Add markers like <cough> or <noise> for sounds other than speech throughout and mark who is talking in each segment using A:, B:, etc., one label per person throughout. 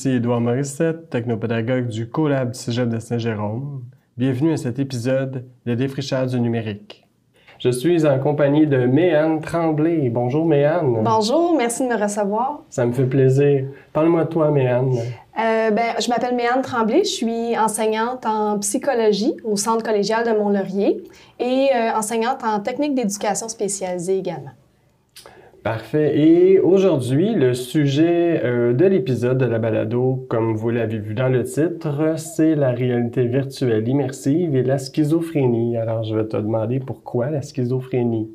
A: Ici Édouard Morissette, technopédagogue du CoLab du Cégep de Saint-Jérôme. Bienvenue à cet épisode de défrichage du numérique. Je suis en compagnie de Méanne Tremblay. Bonjour Méanne.
B: Bonjour, merci de me recevoir.
A: Ça me fait plaisir. Parle-moi de toi Méanne.
B: Euh, ben, je m'appelle Méanne Tremblay, je suis enseignante en psychologie au Centre collégial de Mont-Laurier et euh, enseignante en technique d'éducation spécialisée également.
A: Parfait. Et aujourd'hui, le sujet euh, de l'épisode de la balado, comme vous l'avez vu dans le titre, c'est la réalité virtuelle immersive et la schizophrénie. Alors, je vais te demander pourquoi la schizophrénie?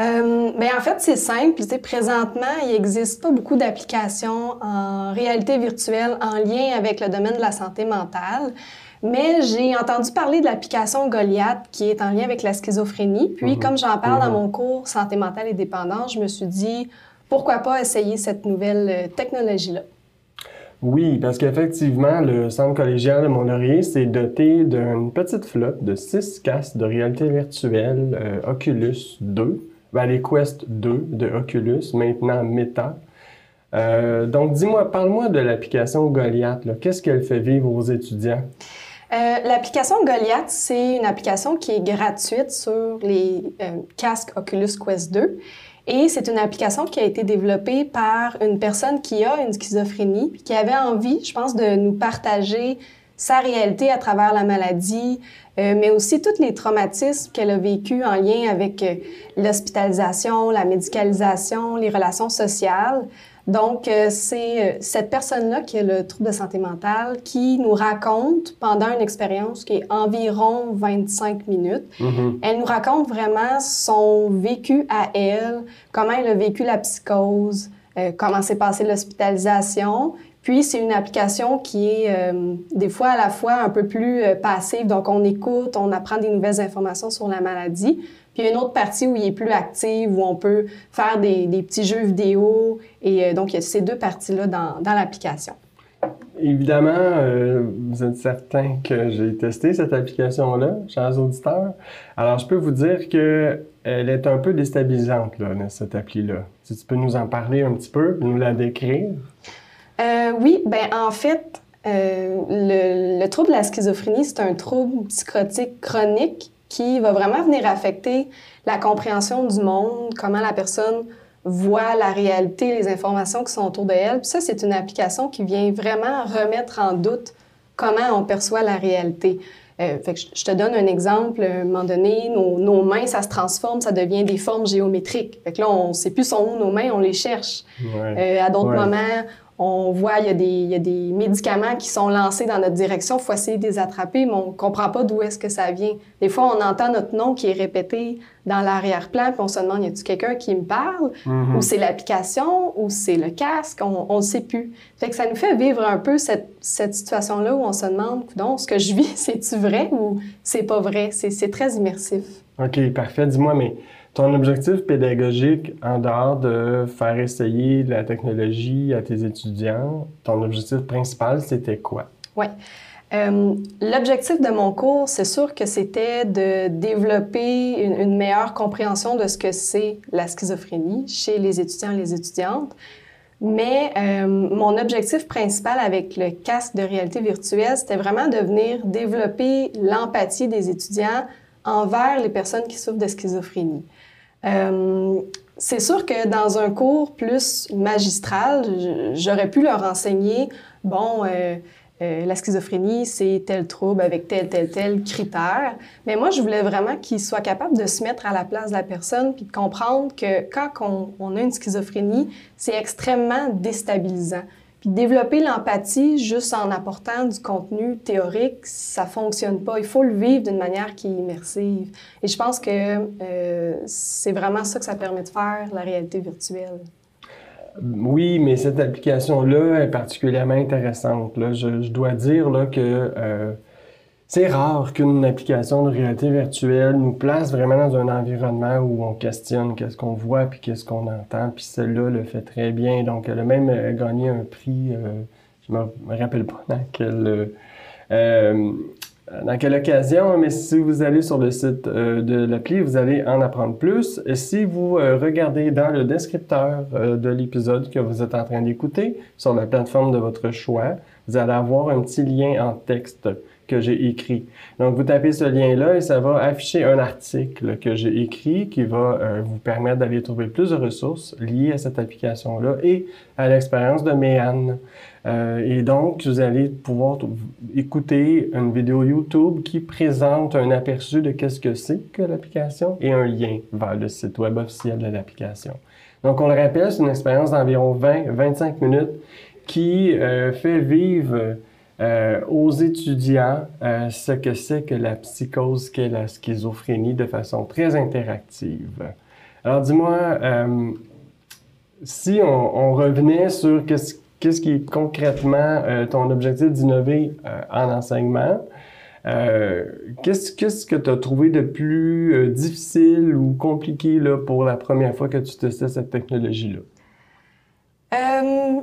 B: Euh, ben, en fait, c'est simple. Présentement, il n'existe pas beaucoup d'applications en réalité virtuelle en lien avec le domaine de la santé mentale. Mais j'ai entendu parler de l'application Goliath qui est en lien avec la schizophrénie. Puis, mhm. comme j'en parle dans mhm. mon cours Santé mentale et dépendance, je me suis dit, pourquoi pas essayer cette nouvelle euh, technologie-là?
A: Oui, parce qu'effectivement, le centre collégial de Mont-Laurier s'est doté d'une petite flotte de six casques de réalité virtuelle euh, Oculus 2, ben, les Quest 2 de Oculus, maintenant Meta. Euh, donc, dis-moi, parle-moi de l'application Goliath. Qu'est-ce qu'elle fait vivre aux étudiants?
B: Euh, l'application Goliath, c'est une application qui est gratuite sur les euh, casques Oculus Quest 2. Et c'est une application qui a été développée par une personne qui a une schizophrénie, qui avait envie, je pense, de nous partager sa réalité à travers la maladie, euh, mais aussi tous les traumatismes qu'elle a vécu en lien avec l'hospitalisation, la médicalisation, les relations sociales. Donc, euh, c'est euh, cette personne-là qui a le trouble de santé mentale qui nous raconte pendant une expérience qui est environ 25 minutes. Mm-hmm. Elle nous raconte vraiment son vécu à elle, comment elle a vécu la psychose, euh, comment s'est passée l'hospitalisation. Puis, c'est une application qui est des fois à la fois un peu plus passive. Donc, on écoute, on apprend des nouvelles informations sur la maladie. Puis il y a une autre partie où il est plus actif, où on peut faire des, petits jeux vidéo. Et euh, donc, il y a ces deux parties-là dans, l'application.
A: Évidemment, euh, vous êtes certain que j'ai testé cette application-là, chers auditeurs. Alors, je peux vous dire qu'elle est un peu déstabilisante, là, cette appli-là. Si tu peux nous en parler un petit peu, nous la décrire.
B: Euh, oui, ben en fait, le, le, trouble de la schizophrénie, c'est un trouble psychotique chronique qui va vraiment venir affecter la compréhension du monde, comment la personne voit la réalité, les informations qui sont autour d'elle. Puis ça, c'est une application qui vient vraiment remettre en doute comment on perçoit la réalité. Euh, fait que je te donne un exemple. À un moment donné, nos, mains, ça se transforme, ça devient des formes géométriques. Fait que là, on ne sait plus son où nos mains, on les cherche. Euh, à d'autres moments, on voit, il y, a des, il y, a des, médicaments qui sont lancés dans notre direction, il faut essayer de les attraper, mais on ne comprend pas d'où est-ce que ça vient. Des fois, on entend notre nom qui est répété dans l'arrière-plan, puis on se demande, y a-t-il quelqu'un qui me parle? Mm-hmm. Ou c'est l'application, ou c'est le casque, on ne sait plus. Fait que ça nous fait vivre un peu cette, cette situation-là où on se demande, donc, ce que je vis, <laughs> c'est-tu vrai ou c'est pas vrai? C'est très immersif.
A: OK, parfait. Dis-moi, mais ton objectif pédagogique, en dehors de faire essayer la technologie à tes étudiants, ton objectif principal, c'était quoi?
B: Oui. Euh, l'objectif de mon cours, c'est sûr que c'était de développer une, meilleure compréhension de ce que c'est la schizophrénie chez les étudiants et les étudiantes. Mais euh, mon objectif principal avec le casque de réalité virtuelle, c'était vraiment de venir développer l'empathie des étudiants envers les personnes qui souffrent de schizophrénie. Euh, c'est sûr que dans un cours plus magistral, j'aurais pu leur enseigner, bon, euh, euh, la schizophrénie, c'est tel trouble avec tel, tel, tel critère. Mais moi, je voulais vraiment qu'ils soient capables de se mettre à la place de la personne puis de comprendre que quand on a une schizophrénie, c'est extrêmement déstabilisant. Développer l'empathie juste en apportant du contenu théorique, ça fonctionne pas. Il faut le vivre d'une manière qui est immersive. Et je pense que euh, c'est vraiment ça que ça permet de faire, la réalité virtuelle.
A: Oui, mais cette application-là est particulièrement intéressante. Là. Je, dois dire là, que euh, c'est rare qu'une application de réalité virtuelle nous place vraiment dans un environnement où on questionne qu'est-ce qu'on voit puis qu'est-ce qu'on entend. Puis celle-là le fait très bien. Donc, elle a même euh, gagné un prix, euh, je me rappelle pas dans quel... Euh, dans quelle occasion, mais si vous allez sur le site euh, de l'appli, vous allez en apprendre plus. Si vous euh, regardez dans le descripteur euh, de l'épisode que vous êtes en train d'écouter sur la plateforme de votre choix, vous allez avoir un petit lien en texte que j'ai écrit. Donc, vous tapez ce lien-là et ça va afficher un article que j'ai écrit qui va vous permettre d'aller trouver plus de ressources liées à cette application-là et à l'expérience de Méane. Euh, et donc, vous allez pouvoir écouter une vidéo YouTube qui présente un aperçu de qu'est-ce que c'est que l'application et un lien vers le site web officiel de l'application. Donc, on le rappelle, c'est une expérience d'environ 20-25 minutes qui euh, fait vivre euh, aux étudiants ce que c'est que la psychose, qu'est la schizophrénie de façon très interactive. Alors, dis-moi, si on, on, revenait sur qu'est-ce qu'est-ce qui est concrètement euh, ton objectif d'innover euh, en enseignement? Euh, qu'est-ce, que tu as trouvé de plus difficile ou compliqué là, pour la première fois que tu testais cette technologie-là?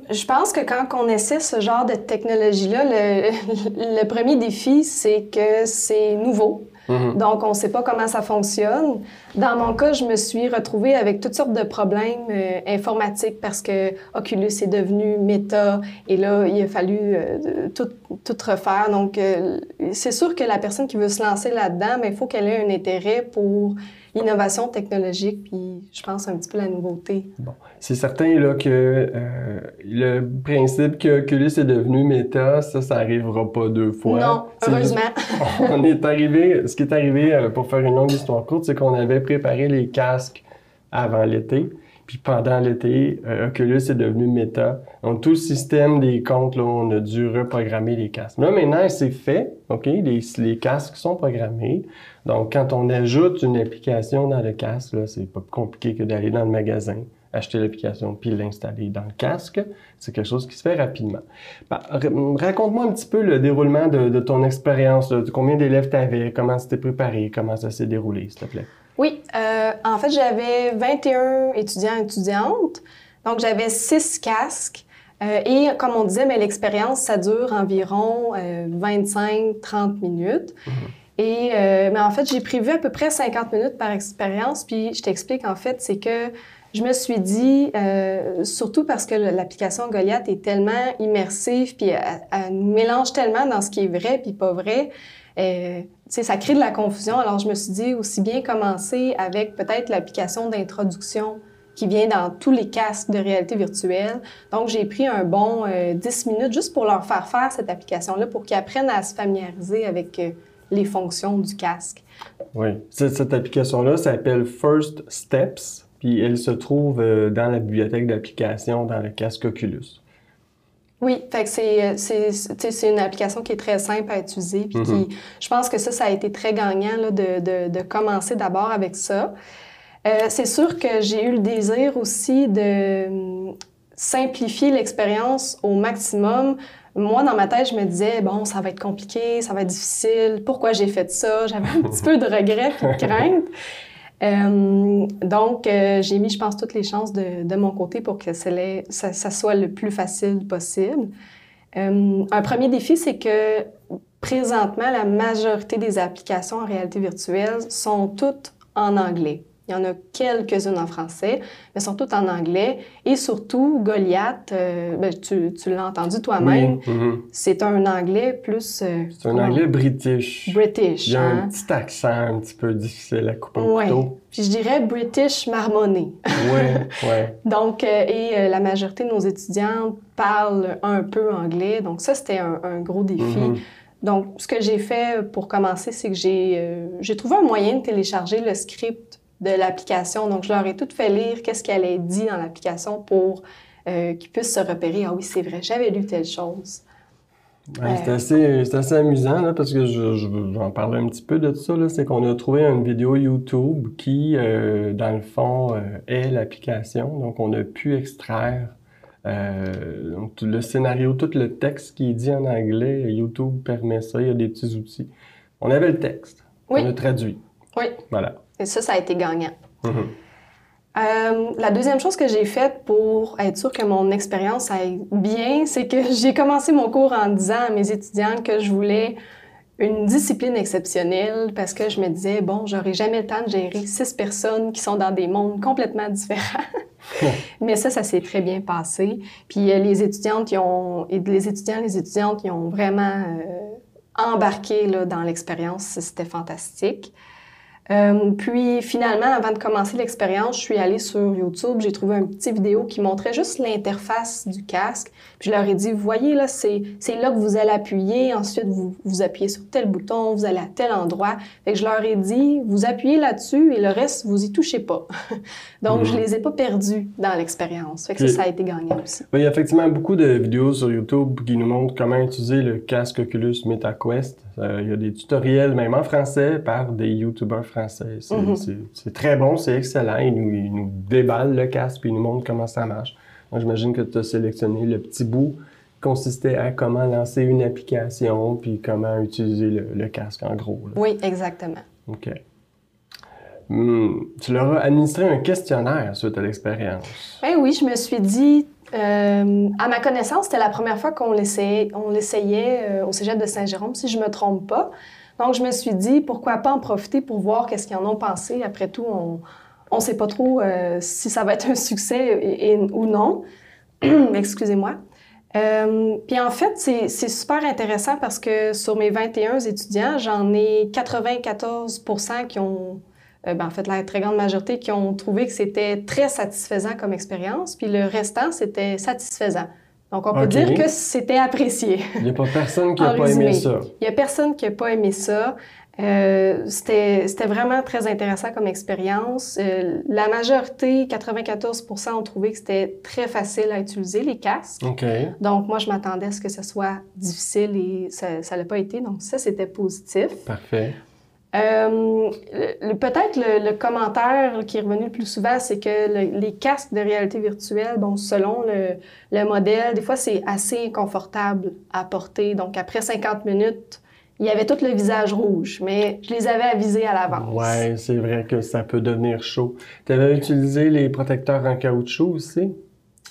B: je pense que quand on essaie ce genre de technologie-là, le, <laughs> le premier défi, c'est que c'est nouveau. Mhm. Donc, on ne sait pas comment ça fonctionne. Dans mon cas, je me suis retrouvée avec toutes sortes de problèmes euh, informatiques parce que Oculus est devenu Meta et là, il a fallu euh, tout, tout, refaire. Donc, euh, c'est sûr que la personne qui veut se lancer là-dedans, il faut qu'elle ait un intérêt pour l'innovation technologique, puis je pense un petit peu la nouveauté.
A: Bon, c'est certain là, que euh, le principe que Oculus est devenu méta, ça, ça n'arrivera pas deux fois.
B: Non, heureusement. <laughs>
A: on est arrivé, ce qui est arrivé, euh, pour faire une longue histoire courte, c'est qu'on avait préparé les casques avant l'été. Puis pendant l'été, euh, Oculus est devenu méta. Donc tout le système des comptes, là, on a dû reprogrammer les casques. Là maintenant, c'est fait. OK? Les, casques sont programmés. Donc, quand on ajoute une application dans le casque, c'est pas plus compliqué que d'aller dans le magasin, acheter l'application puis l'installer dans le casque. C'est quelque chose qui se fait rapidement. Raconte-moi un petit peu le déroulement de, ton expérience. Combien d'élèves tu avais, comment c'était préparé, comment ça s'est déroulé, s'il te plaît?
B: Oui, euh, en fait, j'avais 21 étudiants et étudiantes. Donc, j'avais six casques. Euh, et comme on disait, mais l'expérience, ça dure environ 25-30 euh, minutes. Mm-hmm. Et, euh, mais en fait, j'ai prévu à peu près 50 minutes par expérience. Puis je t'explique, en fait, c'est que je me suis dit, euh, surtout parce que l'application Goliath est tellement immersive, puis elle, nous mélange tellement dans ce qui est vrai puis pas vrai, euh, ça crée de la confusion. Alors je me suis dit, aussi bien commencer avec peut-être l'application d'introduction qui vient dans tous les casques de réalité virtuelle. Donc, j'ai pris un bon 10 minutes juste pour leur faire faire cette application-là, pour qu'ils apprennent à se familiariser avec les fonctions du casque.
A: Oui. Cette, application-là s'appelle First Steps, puis elle se trouve euh, dans la bibliothèque d'applications dans le casque Oculus.
B: Oui, fait que c'est, une application qui est très simple à utiliser. Puis qui, mm-hmm. je pense que ça, ça a été très gagnant là, de, de, de, commencer d'abord avec ça. Euh, c'est sûr que j'ai eu le désir aussi de hum, simplifier l'expérience au maximum moi, dans ma tête, je me disais, bon, ça va être compliqué, ça va être difficile, pourquoi j'ai fait ça? <laughs> J'avais un petit peu de regret et de crainte. Euh, <laughs> donc, euh, j'ai mis, je pense, toutes les chances de, de mon côté pour que ça, ça, soit le plus facile possible. Euh, un premier défi, c'est que présentement, la majorité des applications en réalité virtuelle sont toutes en anglais. Il y en a quelques-unes en français, mais sont toutes en anglais. Et surtout, Goliath, euh, ben, tu, tu l'as entendu toi-même, mm-hmm. c'est un anglais plus...
A: Euh, c'est un anglais british.
B: British.
A: Il y a un hein. petit accent un petit peu difficile à couper au couteau.
B: Puis je dirais British marmonné.
A: oui, <laughs> oui.
B: donc, euh, et la majorité de nos étudiants parlent un peu anglais. Donc ça, c'était un, gros défi. Mm-hmm. Donc, ce que j'ai fait pour commencer, c'est que j'ai trouvé un moyen de télécharger le script de l'application. Donc, je leur ai tout fait lire qu'est-ce qu'elle a dit dans l'application pour euh, qu'ils puissent se repérer. Ah oui, c'est vrai, j'avais lu telle chose.
A: c'est assez, assez, amusant là, parce que je, je, vais en parler un petit peu de ça. C'est qu'on a trouvé une vidéo YouTube qui, euh, dans le fond, euh, est l'application. Donc, on a pu extraire donc, tout le scénario, tout le texte qui est dit en anglais. YouTube permet ça. Il y a des petits outils. On avait le texte.
B: Oui.
A: On a traduit.
B: Oui.
A: Voilà.
B: Et ça, ça a été gagnant.
A: Mm-hmm.
B: Euh, la deuxième chose que j'ai faite pour être sûre que mon expérience aille bien, c'est que <laughs> j'ai commencé mon cours en disant à mes étudiants que je voulais une discipline exceptionnelle parce que je me disais, bon, j'aurais jamais le temps de gérer six personnes qui sont dans des mondes complètement différents. <laughs> <laughs> Mais ça, ça s'est très bien passé. Puis euh, les étudiantes qui ont, et les étudiants, les étudiantes qui ont vraiment euh, embarqué là, dans l'expérience, c'était fantastique. Euh, puis finalement, avant de commencer l'expérience, je suis allée sur YouTube, j'ai trouvé un petit vidéo qui montrait juste l'interface du casque. Puis je leur ai dit, vous voyez là, c'est là que vous allez appuyer, ensuite vous, vous appuyez sur tel bouton, vous allez à tel endroit. Fait que je leur ai dit, vous appuyez là-dessus et le reste, vous y touchez pas. <laughs> Donc je mhm. les ai pas perdus dans l'expérience. Fait que ça, ça a été gagnant aussi.
A: il y a effectivement beaucoup de vidéos sur YouTube qui nous montrent comment utiliser le casque Oculus MetaQuest. Euh, il y a des tutoriels, même en français, par des YouTubers français. Mhm. C'est très bon, c'est excellent. Ils nous, ils nous déballent le casque puis ils nous montrent comment ça marche. J'imagine que tu as sélectionné le petit bout qui consistait à comment lancer une application puis comment utiliser le, casque en gros.
B: Oui, exactement.
A: OK. Hmm, tu leur as administré un questionnaire suite à l'expérience.
B: Ben oui, je me suis dit, euh, à ma connaissance, c'était la première fois qu'on l'essayait, on l'essayait euh, au cégep de Saint-Jérôme, si je me trompe pas. Donc, je me suis dit, pourquoi pas en profiter pour voir qu'est-ce qu'ils en ont pensé. Après tout, on, ne sait pas trop euh, si ça va être un succès ou non. <clears throat> Excusez-moi. Euh, puis en fait, c'est super intéressant parce que sur mes 21 étudiants, j'en ai 94 qui ont, euh, ben en fait, la très grande majorité qui ont trouvé que c'était très satisfaisant comme expérience, puis le restant, c'était satisfaisant. Donc, on peut dire que c'était apprécié.
A: Il n'y a pas personne qui n'a pas aimé ça.
B: Il n'y a personne qui n'a pas aimé ça. Euh, c'était vraiment très intéressant comme expérience. Euh, la majorité, 94% ont trouvé que c'était très facile à utiliser, les casques. Donc, moi, je m'attendais à ce que ce soit difficile et ça ne l'a pas été. Donc, ça, c'était positif.
A: Parfait.
B: Euh, Peut-être le, commentaire qui est revenu le plus souvent, c'est que les casques de réalité virtuelle, bon, selon le, le modèle, des fois, c'est assez inconfortable à porter. Donc, après 50 minutes, il y avait tout le visage rouge, mais je les avais avisés à l'avance.
A: Oui, c'est vrai que ça peut devenir chaud. Tu avais utilisé les protecteurs en caoutchouc aussi?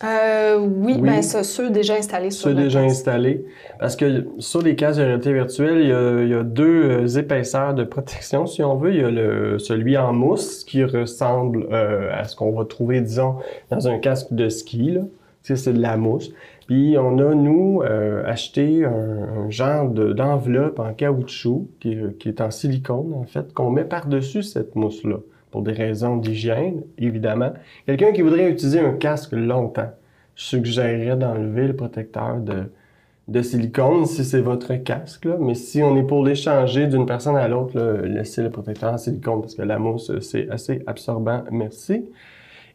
B: Euh, oui, oui. Ben, ceux déjà installés sur
A: Ceux déjà installés. Parce que sur les casques de réalité virtuelle, il y a, deux euh, épaisseurs de protection, si on veut. Il y a le, celui en mousse qui ressemble euh, à ce qu'on va trouver, disons, dans un casque de ski. Là. C'est de la mousse. Puis on a, nous, euh, acheté un, genre d'enveloppe en caoutchouc qui, est en silicone, en fait, qu'on met par-dessus cette mousse-là, pour des raisons d'hygiène, évidemment. Quelqu'un qui voudrait utiliser un casque longtemps, je suggérerais d'enlever le protecteur de, silicone si c'est votre casque. Mais si on est pour l'échanger d'une personne à l'autre, laissez le protecteur en silicone parce que la mousse, c'est assez absorbant. Merci.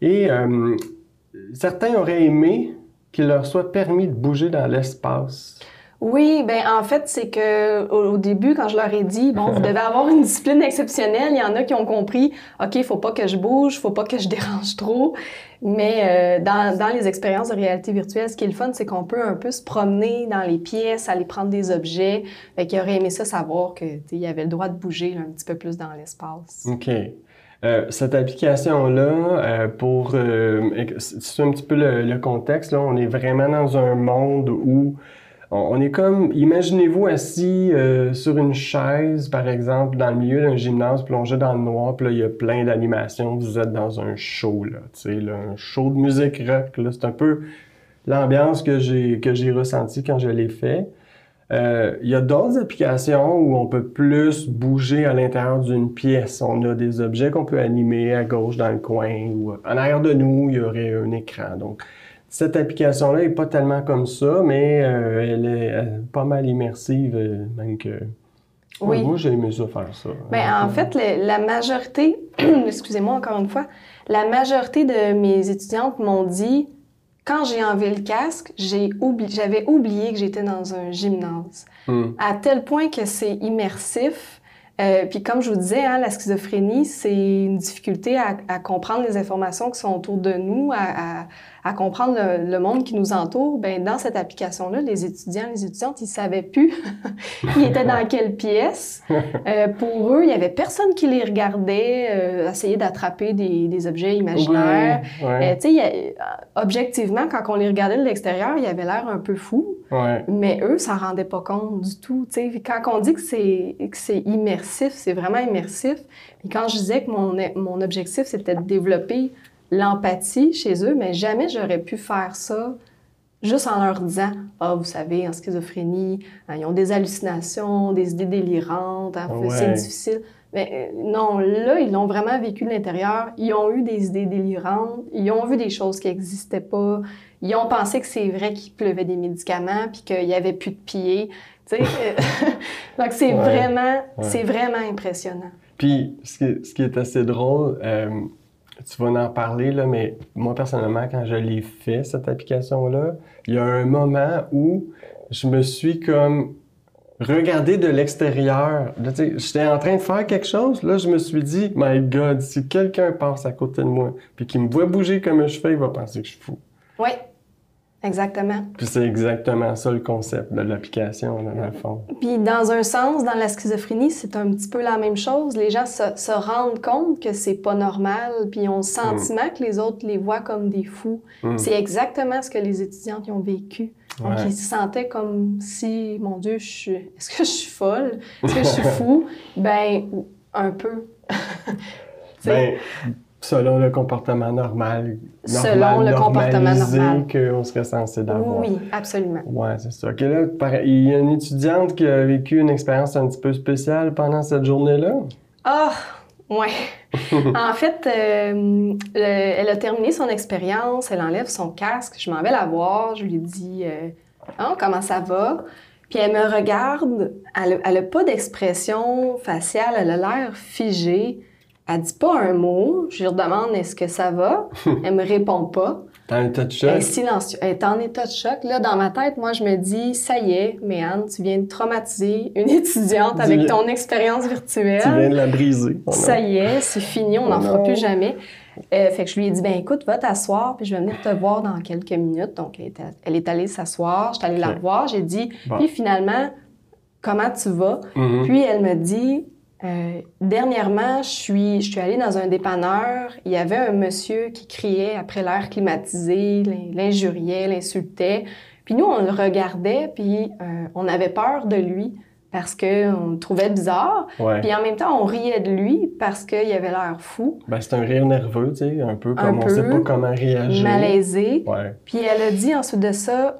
A: Et euh, certains auraient aimé qu'il leur soit permis de bouger dans l'espace?
B: Oui, ben en fait, c'est que au, début, quand je leur ai dit, bon, vous <laughs> devez avoir une discipline exceptionnelle, il y en a qui ont compris, OK, il faut pas que je bouge, faut pas que je <laughs> dérange trop. Mais euh, dans, dans, les expériences de réalité virtuelle, ce qui est le fun, c'est qu'on peut un peu se promener dans les pièces, aller prendre des objets. Fait qu'ils auraient aimé ça savoir que y avait le droit de bouger un petit peu plus dans l'espace.
A: OK. Euh, cette application-là, euh, pour euh, c'est un petit peu le, contexte, là, on est vraiment dans un monde où on, est comme, imaginez-vous assis sur une chaise, par exemple, dans le milieu d'un gymnase, plongé dans le noir, puis là, il y a plein d'animations, vous êtes dans un show, là, tu sais, un show de musique rock, là, c'est un peu l'ambiance que j'ai que j'ai ressenti quand je l'ai fait. Euh, il y a d'autres applications où on peut plus bouger à l'intérieur d'une pièce. On a des objets qu'on peut animer à gauche dans le coin ou en arrière de nous, il y aurait un écran. Donc, cette application-là est pas tellement comme ça, mais euh, elle est pas mal immersive, euh, même que. Oui. Moi, j'ai aimé ça faire ça.
B: Bien, en fait, la majorité, <clears throat> excusez-moi encore une fois, la majorité de mes étudiantes m'ont dit quand j'ai enlevé le casque, j'ai j'avais oublié que j'étais dans un gymnase. Hmm. À tel point que c'est immersif. Euh, puis comme je vous disais, hein, la schizophrénie, c'est une difficulté à, à, comprendre les informations qui sont autour de nous, à, à, à comprendre le, monde qui nous entoure. Ben dans cette application-là, les étudiants, les étudiantes, ils savaient plus <laughs> ils étaient dans quelle pièce. Euh, pour eux, il y avait personne qui les regardait, euh, essayer d'attraper des, des, objets imaginaires. Euh, tu sais, objectivement, quand on les regardait de l'extérieur, il avait l'air un peu fou.
A: Ouais.
B: Mais eux, ça s'en rendaient pas compte du tout. tu sais. Quand on dit que c'est, que c'est immersif, c'est vraiment immersif. Et quand je disais que mon, mon objectif, c'était de développer l'empathie chez eux, mais jamais j'aurais pu faire ça juste en leur disant Ah, vous savez, en schizophrénie, hein, ils ont des hallucinations, des idées délirantes, hein,
A: Ouais.
B: c'est difficile. Mais euh, non, là, ils l'ont vraiment vécu de l'intérieur. Ils ont eu des idées délirantes, ils ont vu des choses qui n'existaient pas. Ils ont pensé que c'est vrai qu'il pleuvait des médicaments puis qu'il n'y avait plus de pieds. Euh, <laughs> Donc, c'est
A: Ouais.
B: vraiment,
A: Ouais.
B: c'est vraiment impressionnant.
A: Puis, ce qui, ce qui est assez drôle, euh, tu vas en parler, là, mais moi, personnellement, quand je l'ai fait, cette application-là, il y a un moment où je me suis comme regardé de l'extérieur. J'étais en train de faire quelque chose, là, je me suis dit, My God, si quelqu'un passe à côté de moi, puis qu'il me voit bouger comme je fais, il va penser que je suis fou.
B: Oui, exactement.
A: Puis c'est exactement ça le concept de l'application, dans le fond.
B: Puis dans un sens, dans la schizophrénie, c'est un petit peu la même chose. Les gens se, se rendent compte que c'est pas normal, puis ils ont le sentiment que les autres les voient comme des fous.
A: Mm.
B: C'est exactement ce que les étudiantes y ont vécu. Donc
A: Ouais.
B: ils se sentaient comme si, mon Dieu, je suis, <laughs> est-ce que je suis folle, est-ce que je suis fou? <laughs> Ben un peu. <laughs>
A: Ben, selon le comportement normal.
B: Selon le comportement normal.
A: qu'on serait censé d'avoir.
B: oui, absolument.
A: Ouais, c'est ça. Là, il y a une étudiante qui a vécu une expérience un petit peu spéciale pendant cette journée-là?
B: Ah, ouais. <laughs> en fait, euh, le- elle a terminé son expérience, elle enlève son casque, je m'en vais la voir, je lui dis euh, Ah, comment ça va? Puis elle me regarde, elle, elle a pas d'expression faciale, elle a l'air figée. Elle dit pas un mot, je lui redemande est-ce que ça va? <laughs> Elle me répond pas.
A: T'as un touch
B: Elle est
A: choc.
B: silencieuse. Elle est en état de choc. Là, dans ma tête, moi, je me dis, ça y est, Méane, tu viens de traumatiser une étudiante
A: Tu
B: avec
A: viens-
B: ton expérience virtuelle.
A: Tu viens de la briser.
B: Ça y est, c'est fini, on n'en
A: Oh
B: fera
A: non.
B: plus jamais. Euh, fait que je lui ai dit, ben écoute, va t'asseoir, puis je vais venir te voir dans quelques minutes. Donc, elle est, elle est allée s'asseoir, je suis allée la voir, j'ai dit,
A: Bon.
B: puis finalement, comment tu vas?
A: Mhm.
B: Puis elle me dit, euh, dernièrement, je suis, je suis allée dans un dépanneur, il y avait un monsieur qui criait après l'air climatisé, l'in- l'injuriait, l'insultait. Puis nous, on le regardait, puis euh, on avait peur de lui parce qu'on le trouvait bizarre.
A: Ouais.
B: Puis en même temps, on riait de lui parce qu'il avait l'air fou,
A: Ben, c'est un rire nerveux, tu sais, un peu
B: Un
A: comme on sait
B: peu.
A: pas comment réagir.
B: malaisé.
A: Ouais.
B: Puis elle a dit ensuite de ça,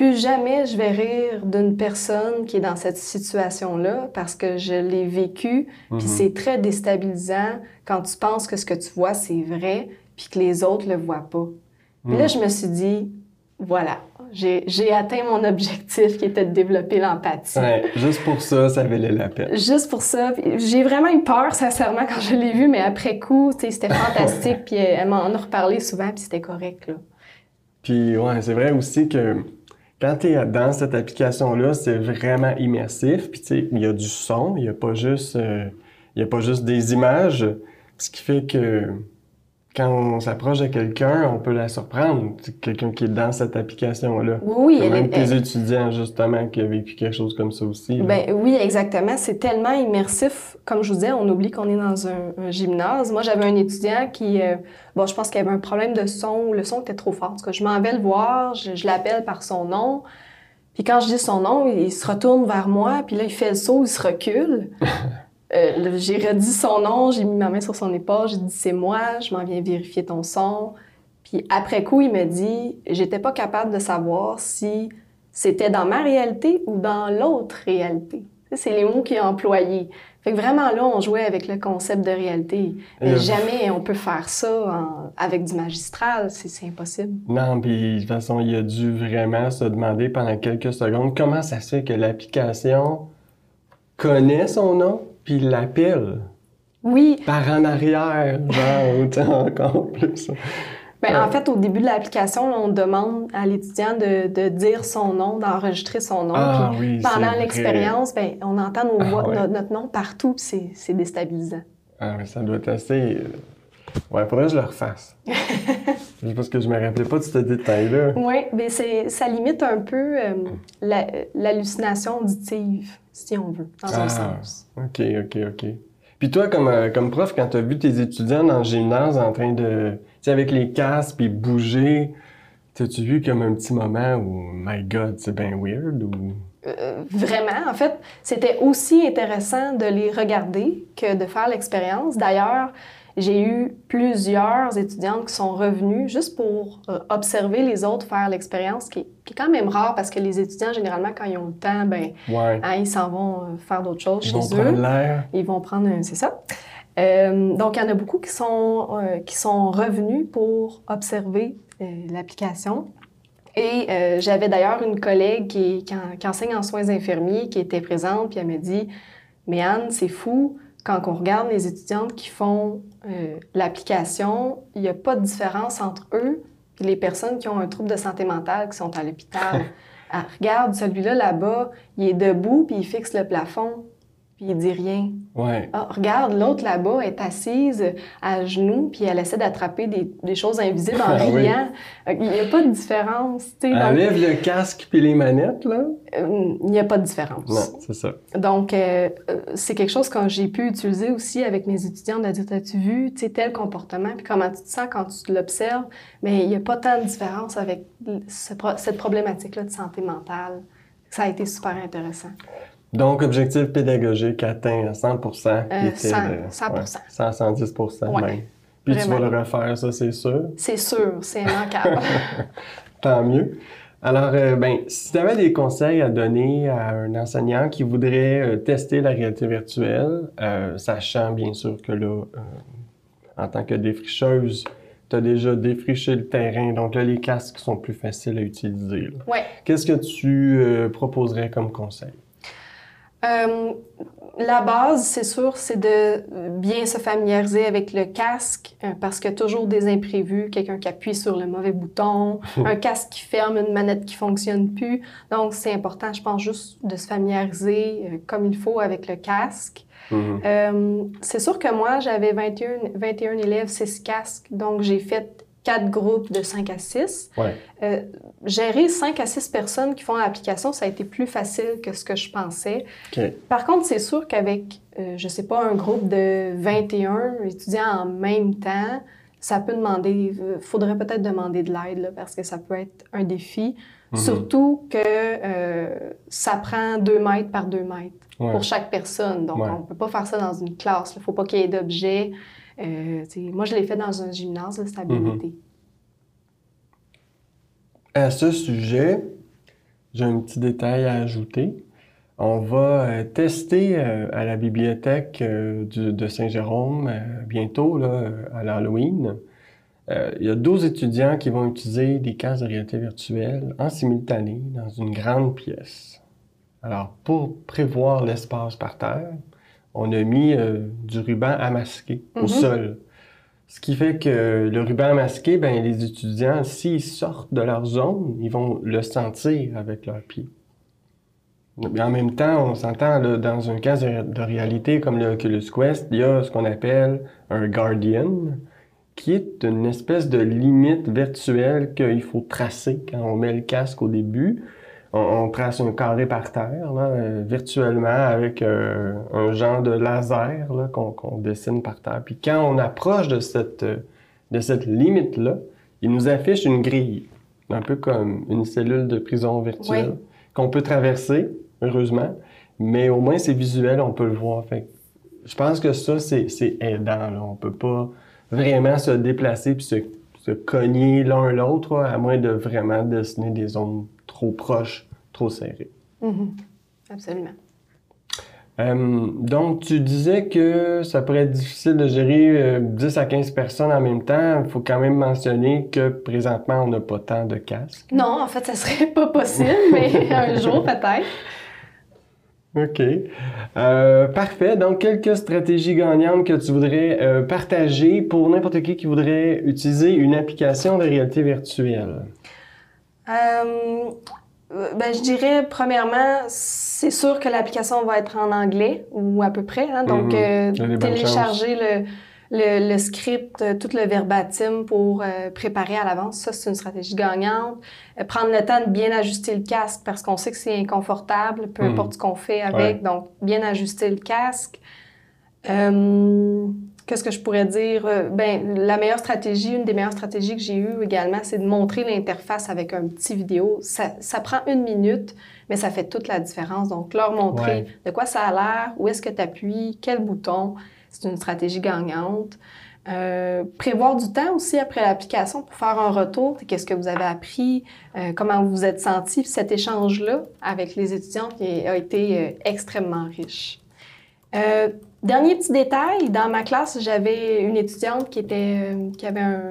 B: plus jamais je vais rire d'une personne qui est dans cette situation-là parce que je l'ai vécu.
A: Mhm.
B: Puis c'est très déstabilisant quand tu penses que ce que tu vois, c'est vrai, puis que les autres le voient pas. Puis là,
A: Mhm.
B: je me suis dit, voilà, j'ai j'ai atteint mon objectif qui était de développer l'empathie.
A: Ouais, juste pour ça, ça valait la peine.
B: Juste pour ça. J'ai vraiment eu peur, sincèrement, quand je l'ai vu, mais après coup, c'était fantastique. <laughs> puis elle m'en a reparlé souvent, puis c'était correct, là.
A: Puis, ouais, c'est vrai aussi que quand tu es dans cette application-là, c'est vraiment immersif. Puis, tu sais, il y a du son, il n'y a, pas juste, euh, y a pas juste des images. Ce qui fait que quand on s'approche de quelqu'un, on peut la surprendre. Quelqu'un qui est dans cette application-là.
B: Oui, oui,
A: même tes étudiants, justement, qui ont vécu quelque chose comme ça aussi. là.
B: Ben oui, exactement. C'est tellement immersif. Comme je vous disais, on oublie qu'on est dans un, un gymnase. Moi, j'avais un étudiant qui, euh, bon, je pense qu'il avait un problème de son le son était trop fort. En tout cas, je m'en vais le voir, je, je l'appelle par son nom. Puis quand je dis son nom, il, il se retourne vers moi, puis là, il fait le saut, il se recule. <laughs> Euh, j'ai redit son nom, j'ai mis ma main sur son épaule, j'ai dit c'est moi, je m'en viens vérifier ton son. Puis après coup, il me dit j'étais pas capable de savoir si c'était dans ma réalité ou dans l'autre réalité. C'est les mots qu'il a employés. Fait que vraiment là, on jouait avec le concept de réalité. Mais
A: Euh,
B: jamais on peut faire ça en- avec du magistral, c'est c'est impossible.
A: Non, puis de toute façon, il a dû vraiment se demander pendant quelques secondes comment ça se fait que l'application connaît son nom puis il l'appelle
B: Oui,
A: par en arrière, genre, autant <laughs> encore plus. Ouais.
B: En fait, au début de l'application, on demande à l'étudiant de, de dire son nom, d'enregistrer son nom.
A: Ah
B: puis
A: oui,
B: pendant l'expérience, ben, on entend nos
A: Ah
B: voix,
A: ouais.
B: no- notre nom partout, c'est déstabilisant.
A: Ah, mais ça doit être assez. euh, Ouais, faudrait que je le refasse. <laughs> Parce que je me rappelais pas de ce détail-là.
B: Oui, mais c'est- ça limite un peu euh, la- l'hallucination auditive, si on veut, dans un
A: Ah.
B: sens.
A: OK, OK, OK. Puis toi, comme, euh, comme prof, quand tu as vu tes étudiants dans le gymnase en train de. Tu sais, avec les casques puis bouger, tu T'as-tu vu comme un petit moment où, my God, c'est bien weird ou...
B: Euh, vraiment, en fait, c'était aussi intéressant de les regarder que de faire l'expérience. D'ailleurs, j'ai eu plusieurs étudiantes qui sont revenues juste pour euh, observer les autres faire l'expérience, qui, qui, est quand même rare parce que les étudiants, généralement, quand ils ont le temps, ben,
A: Ouais.
B: hein, ils s'en vont euh, faire d'autres choses
A: Ils
B: chez
A: vont
B: eux.
A: prendre l'air.
B: Ils vont prendre un, c'est ça. Euh, donc, il y en a beaucoup qui sont, euh, qui sont revenus pour observer euh, l'application. Et euh, j'avais d'ailleurs une collègue qui, qui, en- qui enseigne en soins infirmiers qui était présente, puis elle me dit Mais Anne, c'est fou, quand on regarde les étudiantes qui font euh, l'application, il n'y a pas de différence entre eux et les personnes qui ont un trouble de santé mentale qui sont à l'hôpital. <laughs> Ah, regarde, celui-là là-bas, il est debout, puis il fixe le plafond, puis il dit rien.
A: Ouais.
B: Ah, regarde, l'autre là-bas est assise à genoux, puis elle essaie d'attraper des, des choses invisibles en
A: Ah
B: riant. Euh, Il n'y a pas de différence. donc,
A: Enlève le casque puis les manettes, là?
B: euh, il n'y a pas de différence.
A: Non, c'est ça.
B: Donc, euh, c'est quelque chose que j'ai pu utiliser aussi avec mes étudiants, de dire, as-tu vu, tu sais, tel comportement, puis comment tu te sens quand tu l'observes, mais il n'y a pas tant de différence avec ce cette problématique-là de santé mentale. Ça a été super intéressant.
A: Donc, objectif pédagogique atteint à 100 qui
B: Euh,
A: était,
B: 100,
A: euh,
B: 100%.
A: ouais, 100, 110
B: Ouais,
A: même. Puis tu vas le refaire, ça, c'est sûr?
B: C'est sûr, c'est immanquable. <laughs>
A: Tant mieux. Alors, euh, ben, si tu avais des conseils à donner à un enseignant qui voudrait euh, tester la réalité virtuelle, euh, sachant bien sûr que là, euh, en tant que défricheuse, tu as déjà défriché le terrain, donc là, les casques sont plus faciles à utiliser.
B: ouais.
A: Qu'est-ce que tu proposerais comme conseil?
B: Euh, la base, c'est sûr, c'est de bien se familiariser avec le casque euh, parce qu'il y a toujours des imprévus, quelqu'un qui appuie sur le mauvais bouton, <laughs> un casque qui ferme, une manette qui fonctionne plus. Donc, c'est important, je pense, juste de se familiariser euh, comme il faut avec le casque.
A: Mhm.
B: Euh, c'est sûr que moi, j'avais 21, 21 élèves, 6 casques, donc j'ai fait quatre groupes de 5 à 6.
A: Ouais.
B: Euh, gérer 5 à 6 personnes qui font l'application, ça a été plus facile que ce que je pensais. Par contre, c'est sûr qu'avec, euh, je sais pas, un groupe de 21 étudiants en même temps, ça peut demander, euh, faudrait peut-être demander de l'aide, parce que ça peut être un défi.
A: Mhm.
B: Surtout que euh, ça prend 2 mètres par 2 mètres
A: Ouais.
B: pour chaque personne. Donc,
A: Ouais.
B: on peut pas faire ça dans une classe. Il faut pas qu'il y ait d'objets. Euh, moi, je l'ai fait dans un gymnase, c'était à
A: Mhm. À ce sujet, j'ai un petit détail à ajouter. On va euh, tester euh, à la bibliothèque de Saint-Jérôme bientôt, là, à l'Halloween. Il y a 12 étudiants qui vont utiliser des casques de réalité virtuelle en simultané dans une grande pièce. Alors, pour prévoir l'espace par terre, on a mis euh, du ruban à masquer au
B: Mhm.
A: sol. Ce qui fait que le ruban masqué, ben, les étudiants, s'ils sortent de leur zone, ils vont le sentir avec leurs pieds. Mais en même temps, on s'entend dans un cas de, de réalité comme le Oculus Quest, il y a ce qu'on appelle un Guardian, qui est une espèce de limite virtuelle qu'il faut tracer quand on met le casque au début. On, on trace un carré par terre, là, euh, virtuellement, avec euh, un genre de laser qu'on dessine par terre. Puis quand on approche de cette, euh, de cette limite-là, il nous affiche une grille, un peu comme une cellule de prison virtuelle,
B: Oui.
A: qu'on peut traverser, heureusement, mais au moins c'est visuel, on peut le voir. Fait je pense que ça, c'est c'est aidant. Là. On peut pas vraiment se déplacer puis se, se cogner l'un l'autre, à moins de vraiment dessiner des zones trop proches, trop serrées.
B: Mhm. Absolument.
A: Euh, donc, tu disais que ça pourrait être difficile de gérer euh, 10 à 15 personnes en même temps. Il faut quand même mentionner que présentement, on n'a pas tant de casques.
B: Non, en fait, ça serait <laughs> pas possible, mais <laughs> un jour peut-être.
A: OK. Euh, parfait. Donc, quelques stratégies gagnantes que tu voudrais euh, partager pour n'importe qui qui voudrait utiliser une application de réalité virtuelle.
B: Euh, ben, je dirais, premièrement, c'est sûr que l'application va être en anglais, ou à peu près. hein. donc,
A: Mhm.
B: télécharger le, le, le script, euh, tout le verbatim pour euh, préparer à l'avance, ça, c'est une stratégie gagnante. Euh, prendre le temps de bien ajuster le casque, parce qu'on sait que c'est inconfortable, peu
A: Mhm.
B: importe ce qu'on fait avec. Donc, bien ajuster le casque. Qu'est-ce que je pourrais dire? Ben, la meilleure stratégie, une des meilleures stratégies que j'ai eues également, c'est de montrer l'interface avec un petit vidéo. Ça, ça, prend une minute, mais ça fait toute la différence. Donc, leur montrer de quoi ça a l'air, où est-ce que tu appuies, quel bouton. C'est une stratégie gagnante. Euh, prévoir du temps aussi après l'application pour faire un retour. Qu'est-ce que vous avez appris? Euh, comment vous vous êtes senti? Cet échange-là avec les étudiants qui a été euh, extrêmement riche. dernier petit détail, dans ma classe, j'avais une étudiante qui, était, qui avait un,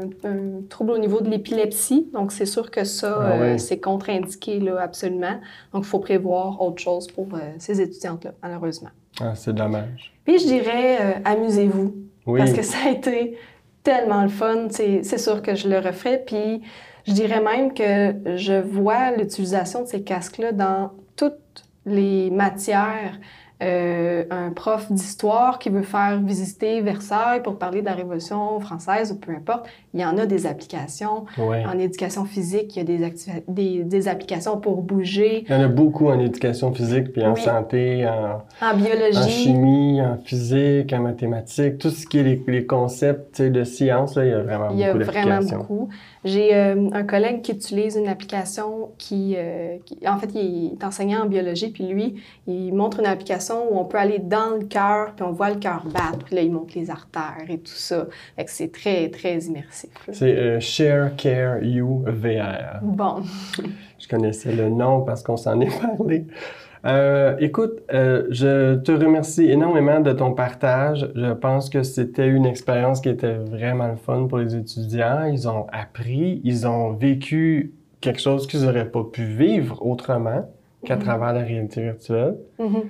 B: trouble au niveau de l'épilepsie. Donc, c'est sûr que ça, ah c'est contre-indiqué là, absolument. Donc, il faut prévoir autre chose pour ces étudiantes-là, malheureusement.
A: Ah, c'est dommage.
B: Puis, je dirais, amusez-vous. Parce que ça a été tellement le fun. C'est sûr que je le referai. Puis je dirais même que je vois l'utilisation de ces casques-là dans toutes les matières euh, un prof d'histoire qui veut faire visiter Versailles pour parler de la Révolution française ou peu importe, il y en a des applications. En éducation physique, il y a des, des, des, applications pour bouger.
A: Il y en a beaucoup en éducation physique, puis en santé, en,
B: en, biologie, en
A: chimie, en physique, en mathématiques, tout ce qui est les, les concepts de science, là, il y a vraiment
B: il y a
A: beaucoup
B: vraiment beaucoup. J'ai euh, un collègue qui utilise une application qui, euh, qui, en fait, il est enseignant en biologie, puis lui, il montre une application où on peut aller dans le cœur, puis on voit le cœur battre, puis là, il montre les artères et tout ça. Fait que c'est très, très immersif.
A: C'est euh, Share Care You VR.
B: Bon.
A: Je connaissais le nom parce qu'on s'en est parlé. Euh, écoute, euh, je te remercie énormément de ton partage. Je pense que c'était une expérience qui était vraiment le fun pour les étudiants. Ils ont appris, ils ont vécu quelque chose qu'ils n'auraient pas pu vivre autrement qu'à mm-hmm. travers la réalité virtuelle. Mm-hmm.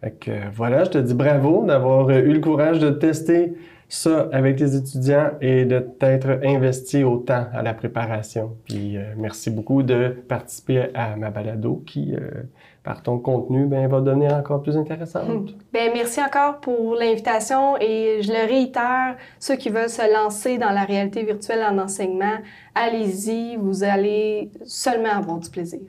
A: Fait que, voilà, je te dis bravo d'avoir eu le courage de tester ça avec tes étudiants et de t'être investi autant à la préparation. Puis euh, merci beaucoup de participer à ma balado qui, euh, par ton contenu, ben, va devenir encore plus intéressante. <laughs>
B: Ben, merci encore pour l'invitation et je le réitère, ceux qui veulent se lancer dans la réalité virtuelle en enseignement, allez-y, vous allez seulement avoir du plaisir.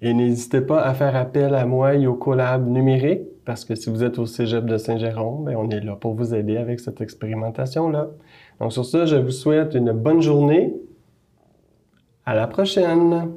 A: Et n'hésitez pas à faire appel à moi et au collab numérique parce que si vous êtes au Cégep de Saint-Jérôme, ben, on est là pour vous aider avec cette expérimentation-là. Donc sur ça, je vous souhaite une bonne journée. À la prochaine!